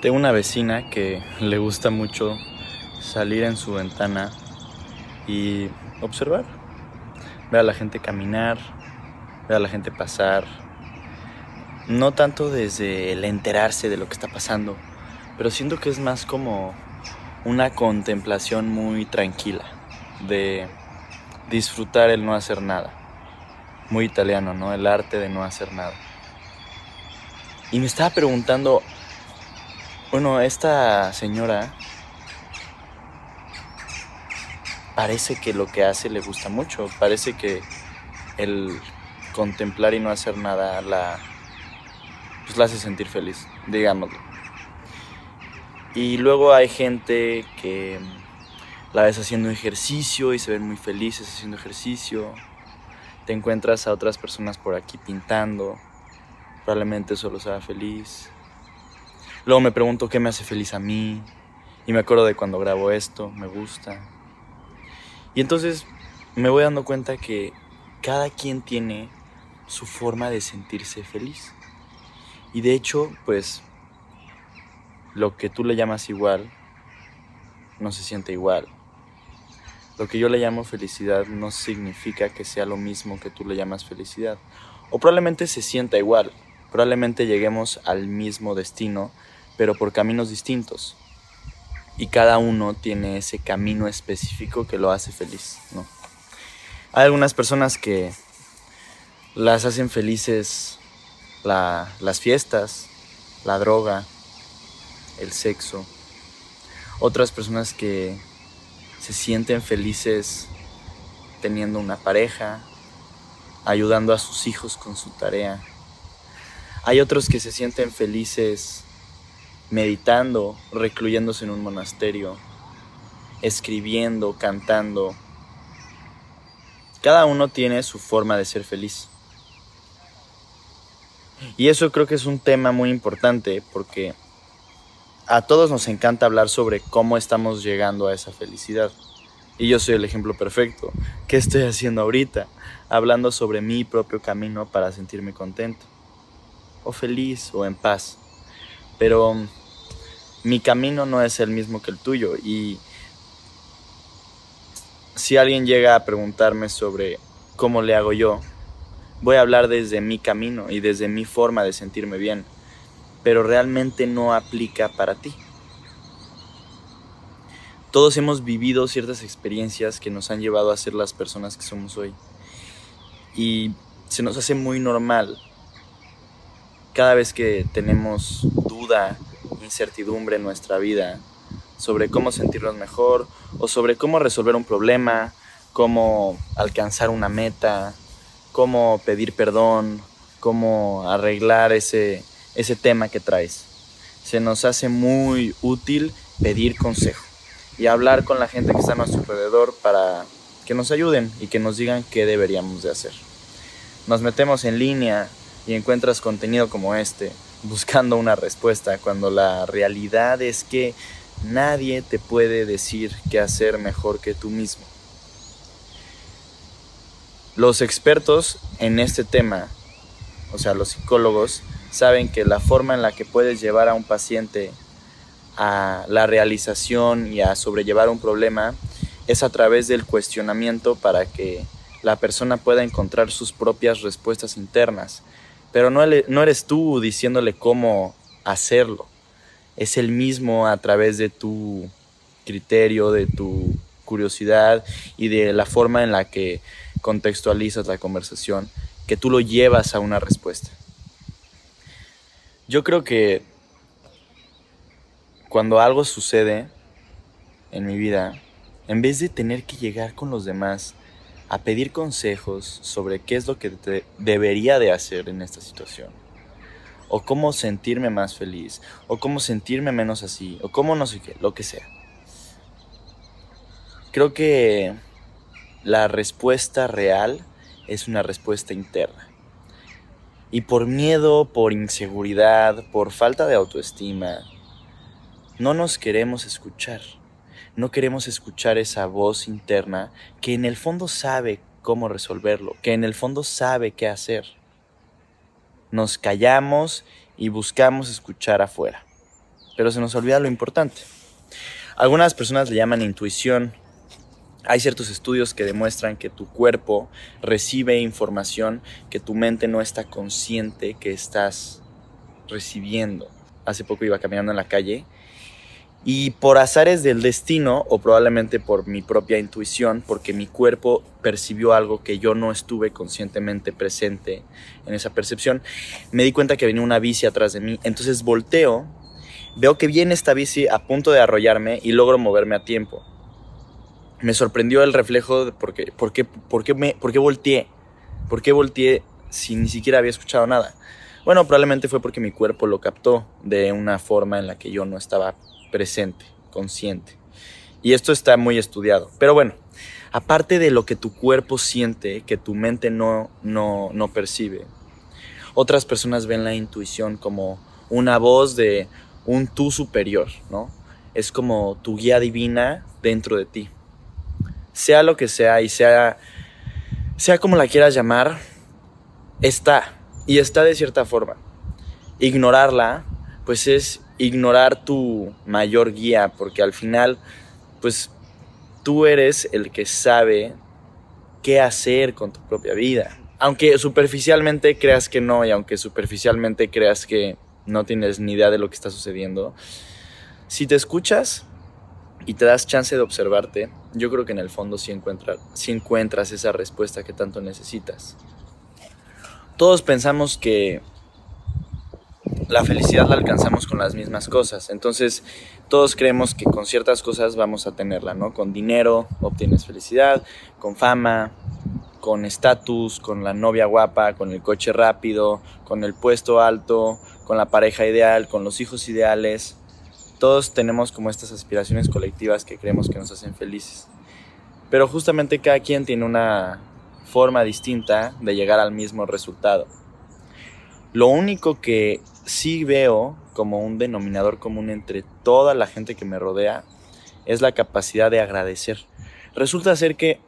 Tengo una vecina que le gusta mucho salir en su ventana y observar. Ver a la gente caminar, ver a la gente pasar. No tanto desde el enterarse de lo que está pasando, pero siento que es más como una contemplación muy tranquila, de disfrutar el no hacer nada. Muy italiano, ¿no? El arte de no hacer nada. Y me estaba preguntando, bueno, esta señora parece que lo que hace le gusta mucho, parece que el contemplar y no hacer nada la, pues la hace sentir feliz, digámoslo. Y luego hay gente que la ves haciendo ejercicio y se ven muy felices haciendo ejercicio. Te encuentras a otras personas por aquí pintando, probablemente solo sea feliz. Luego me pregunto qué me hace feliz a mí. Y me acuerdo de cuando grabo esto, me gusta. Y entonces me voy dando cuenta que cada quien tiene su forma de sentirse feliz. Y de hecho, pues, lo que tú le llamas igual, no se siente igual. Lo que yo le llamo felicidad no significa que sea lo mismo que tú le llamas felicidad. O probablemente se sienta igual. Probablemente lleguemos al mismo destino, pero por caminos distintos. Y cada uno tiene ese camino específico que lo hace feliz. Hay algunas personas que las hacen felices las fiestas, la droga, el sexo. Otras personas que se sienten felices teniendo una pareja, ayudando a sus hijos con su tarea. Hay otros que se sienten felices meditando, recluyéndose en un monasterio, escribiendo, cantando. Cada uno tiene su forma de ser feliz. Y eso creo que es un tema muy importante porque a todos nos encanta hablar sobre cómo estamos llegando a esa felicidad. Y yo soy el ejemplo perfecto. ¿Qué estoy haciendo ahorita? Hablando sobre mi propio camino para sentirme contento. O feliz o en paz. Pero mi camino no es el mismo que el tuyo y si alguien llega a preguntarme sobre cómo le hago yo, voy a hablar desde mi camino y desde mi forma de sentirme bien, pero realmente no aplica para ti. Todos hemos vivido ciertas experiencias que nos han llevado a ser las personas que somos hoy. Y se nos hace muy normal cada vez que tenemos duda incertidumbre en nuestra vida sobre cómo sentirnos mejor o sobre cómo resolver un problema, cómo alcanzar una meta, cómo pedir perdón, cómo arreglar ese, ese tema que traes. Se nos hace muy útil pedir consejo y hablar con la gente que está a nuestro alrededor para que nos ayuden y que nos digan qué deberíamos de hacer. Nos metemos en línea y encuentras contenido como este buscando una respuesta, cuando la realidad es que nadie te puede decir qué hacer mejor que tú mismo. Los expertos en este tema, o sea, los psicólogos, saben que la forma en la que puedes llevar a un paciente a la realización y a sobrellevar un problema es a través del cuestionamiento para que la persona pueda encontrar sus propias respuestas internas pero no, eres tú diciéndole cómo hacerlo. Es el mismo a través de tu criterio, de tu curiosidad y de la forma en la que contextualizas la conversación, que tú lo llevas a una respuesta. Yo creo que cuando algo sucede en mi vida, en vez de tener que llegar con los demás a pedir consejos sobre qué es lo que debería de hacer en esta situación. O cómo sentirme más feliz. O cómo sentirme menos así. O cómo no sé qué, lo que sea. Creo que la respuesta real es una respuesta interna. Y por miedo, por inseguridad, por falta de autoestima, no nos queremos escuchar no queremos escuchar esa voz interna que en el fondo sabe cómo resolverlo, que en el fondo sabe qué hacer. Nos callamos y buscamos escuchar afuera. pero se nos olvida lo importante. Algunas personas le llaman intuición. Hay ciertos estudios que demuestran que tu cuerpo recibe información que tu mente no está consciente que estás recibiendo. Hace poco iba caminando en la calle y por azares del destino, o probablemente por mi propia intuición, porque mi cuerpo percibió algo que yo no estuve conscientemente presente en esa percepción, me di cuenta que venía una bici atrás de mí. Entonces volteo, veo que viene esta bici a punto de arrollarme y logro moverme a tiempo. Me sorprendió el reflejo de por qué, por qué, por qué, me, por qué volteé. ¿Por qué volteé si ni siquiera había escuchado nada? Bueno, probablemente fue porque mi cuerpo lo captó de una forma en la que yo no estaba presente, consciente. Y esto está muy estudiado. Pero bueno, aparte de lo que tu cuerpo siente, que tu mente no, no, no percibe, otras personas ven la intuición como una voz de un tú superior, ¿no? Es como tu guía divina dentro de ti. Sea lo que sea y sea, sea como la quieras llamar, está. Y está de cierta forma. Ignorarla, pues es ignorar tu mayor guía, porque al final, pues tú eres el que sabe qué hacer con tu propia vida. Aunque superficialmente creas que no y aunque superficialmente creas que no tienes ni idea de lo que está sucediendo, si te escuchas y te das chance de observarte, yo creo que en el fondo sí, sí encuentras esa respuesta que tanto necesitas. Todos pensamos que la felicidad la alcanzamos con las mismas cosas. Entonces, todos creemos que con ciertas cosas vamos a tenerla, ¿no? Con dinero obtienes felicidad, con fama, con estatus, con la novia guapa, con el coche rápido, con el puesto alto, con la pareja ideal, con los hijos ideales. Todos tenemos como estas aspiraciones colectivas que creemos que nos hacen felices. Pero justamente cada quien tiene una forma distinta de llegar al mismo resultado. Lo único que sí veo como un denominador común entre toda la gente que me rodea es la capacidad de agradecer. Resulta ser que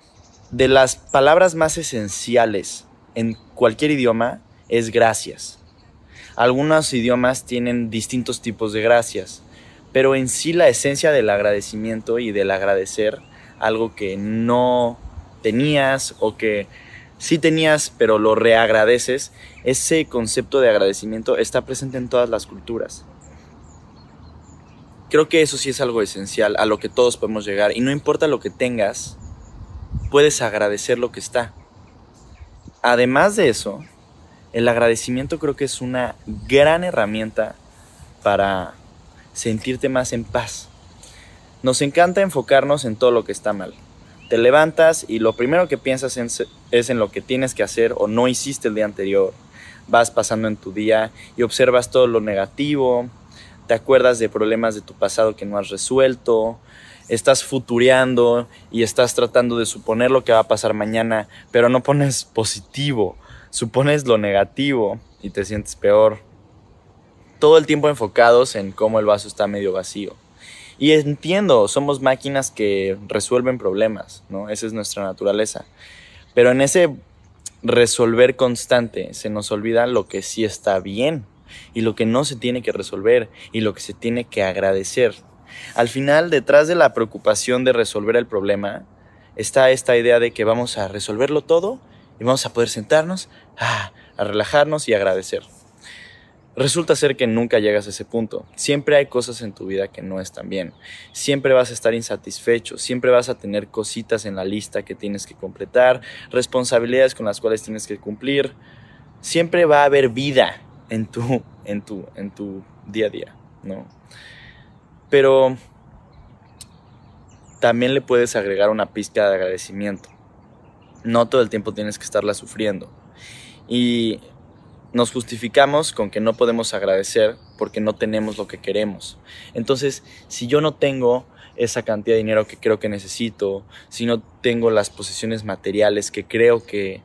de las palabras más esenciales en cualquier idioma es gracias. Algunos idiomas tienen distintos tipos de gracias, pero en sí la esencia del agradecimiento y del agradecer algo que no tenías o que sí tenías, pero lo reagradeces, ese concepto de agradecimiento está presente en todas las culturas. Creo que eso sí es algo esencial a lo que todos podemos llegar y no importa lo que tengas, puedes agradecer lo que está. Además de eso, el agradecimiento creo que es una gran herramienta para sentirte más en paz. Nos encanta enfocarnos en todo lo que está mal te levantas y lo primero que piensas es en lo que tienes que hacer o no hiciste el día anterior. Vas pasando en tu día y observas todo lo negativo, te acuerdas de problemas de tu pasado que no has resuelto, estás futureando y estás tratando de suponer lo que va a pasar mañana, pero no pones positivo, supones lo negativo y te sientes peor. Todo el tiempo enfocados en cómo el vaso está medio vacío. Y entiendo, somos máquinas que resuelven problemas, ¿no? Esa es nuestra naturaleza. Pero en ese resolver constante se nos olvida lo que sí está bien y lo que no se tiene que resolver y lo que se tiene que agradecer. Al final, detrás de la preocupación de resolver el problema, está esta idea de que vamos a resolverlo todo y vamos a poder sentarnos, ah, a relajarnos y agradecer. Resulta ser que nunca llegas a ese punto. Siempre hay cosas en tu vida que no están bien. Siempre vas a estar insatisfecho. Siempre vas a tener cositas en la lista que tienes que completar, responsabilidades con las cuales tienes que cumplir. Siempre va a haber vida en tu, en tu, en tu día a día, ¿no? Pero también le puedes agregar una pizca de agradecimiento. No todo el tiempo tienes que estarla sufriendo. Y nos justificamos con que no podemos agradecer porque no tenemos lo que queremos. Entonces, si yo no tengo esa cantidad de dinero que creo que necesito, si no tengo las posesiones materiales que creo que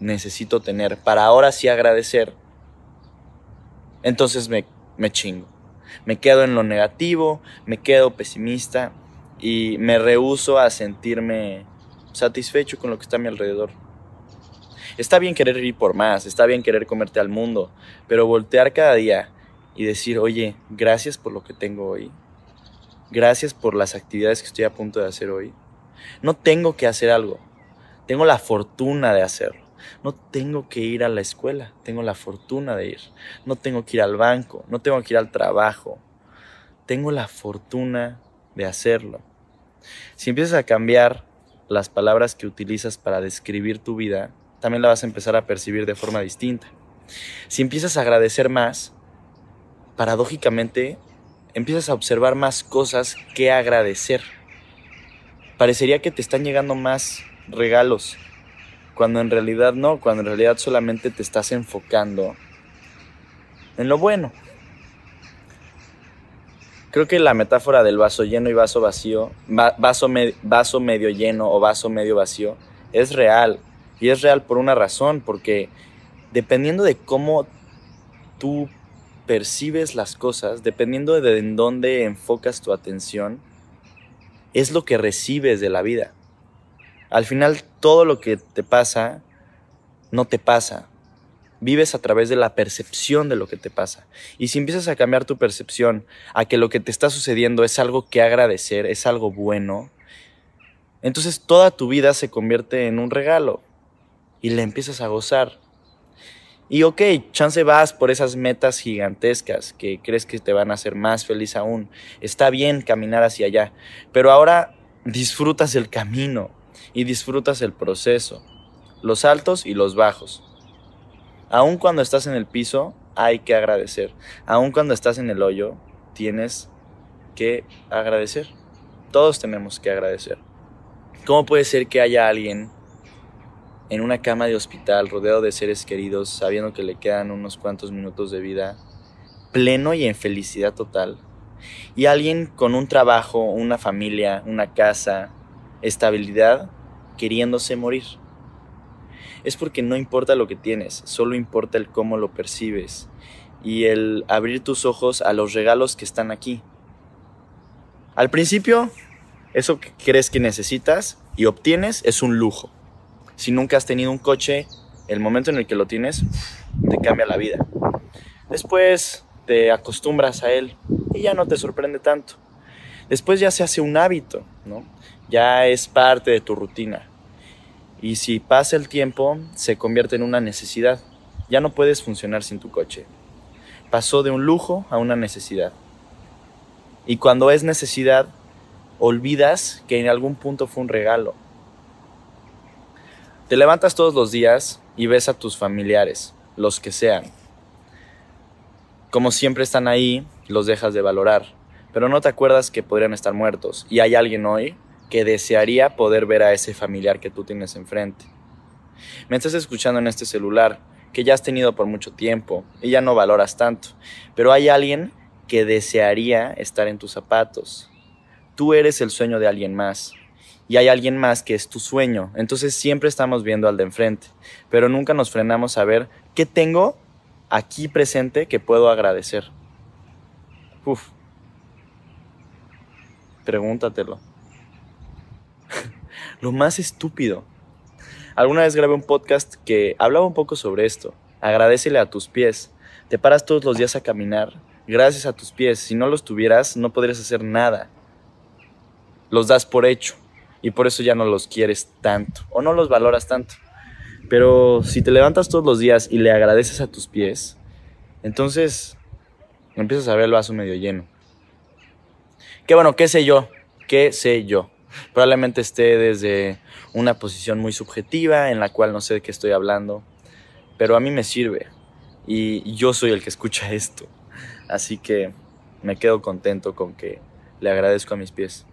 necesito tener para ahora sí agradecer, entonces me, me chingo. Me quedo en lo negativo, me quedo pesimista y me rehuso a sentirme satisfecho con lo que está a mi alrededor. Está bien querer ir por más, está bien querer comerte al mundo, pero voltear cada día y decir, oye, gracias por lo que tengo hoy. Gracias por las actividades que estoy a punto de hacer hoy. No tengo que hacer algo. Tengo la fortuna de hacerlo. No tengo que ir a la escuela. Tengo la fortuna de ir. No tengo que ir al banco. No tengo que ir al trabajo. Tengo la fortuna de hacerlo. Si empiezas a cambiar las palabras que utilizas para describir tu vida, también la vas a empezar a percibir de forma distinta. Si empiezas a agradecer más, paradójicamente empiezas a observar más cosas que agradecer. Parecería que te están llegando más regalos, cuando en realidad no, cuando en realidad solamente te estás enfocando en lo bueno. Creo que la metáfora del vaso lleno y vaso vacío, vaso, vaso medio lleno o vaso medio vacío, es real. Y es real por una razón, porque dependiendo de cómo tú percibes las cosas, dependiendo de en dónde enfocas tu atención, es lo que recibes de la vida. Al final, todo lo que te pasa, no te pasa. Vives a través de la percepción de lo que te pasa. Y si empiezas a cambiar tu percepción a que lo que te está sucediendo es algo que agradecer, es algo bueno, entonces toda tu vida se convierte en un regalo y le empiezas a gozar. Y ok, chance vas por esas metas gigantescas que crees que te van a hacer más feliz aún. Está bien caminar hacia allá, pero ahora disfrutas el camino y disfrutas el proceso, los altos y los bajos. Aun cuando estás en el piso, hay que agradecer. Aun cuando estás en el hoyo, tienes que agradecer. Todos tenemos que agradecer. ¿Cómo puede ser que haya alguien en una cama de hospital, rodeado de seres queridos, sabiendo que le quedan unos cuantos minutos de vida, pleno y en felicidad total. Y alguien con un trabajo, una familia, una casa, estabilidad, queriéndose morir. Es porque no importa lo que tienes, solo importa el cómo lo percibes y el abrir tus ojos a los regalos que están aquí. Al principio, eso que crees que necesitas y obtienes es un lujo si nunca has tenido un coche, el momento en el que lo tienes te cambia la vida. Después te acostumbras a él y ya no te sorprende tanto. Después ya se hace un hábito, ¿no? Ya es parte de tu rutina. Y si pasa el tiempo, se convierte en una necesidad. Ya no puedes funcionar sin tu coche. Pasó de un lujo a una necesidad. Y cuando es necesidad, olvidas que en algún punto fue un regalo te levantas todos los días y ves a tus familiares, los que sean. Como siempre están ahí, los dejas de valorar, pero no te acuerdas que podrían estar muertos y hay alguien hoy que desearía poder ver a ese familiar que tú tienes enfrente. Me estás escuchando en este celular que ya has tenido por mucho tiempo y ya no valoras tanto, pero hay alguien que desearía estar en tus zapatos. Tú eres el sueño de alguien más y hay alguien más que es tu sueño. Entonces siempre estamos viendo al de enfrente, pero nunca nos frenamos a ver qué tengo aquí presente que puedo agradecer. Uf. Pregúntatelo. Lo más estúpido. Alguna vez grabé un podcast que hablaba un poco sobre esto. Agradecele a tus pies. Te paras todos los días a caminar gracias a tus pies. Si no los tuvieras, no podrías hacer nada. Los das por hecho y por eso ya no los quieres tanto o no los valoras tanto. Pero si te levantas todos los días y le agradeces a tus pies, entonces empiezas a ver el vaso medio lleno. Qué bueno, qué sé yo, qué sé yo. Probablemente esté desde una posición muy subjetiva en la cual no sé de qué estoy hablando, pero a mí me sirve y yo soy el que escucha esto. Así que me quedo contento con que le agradezco a mis pies.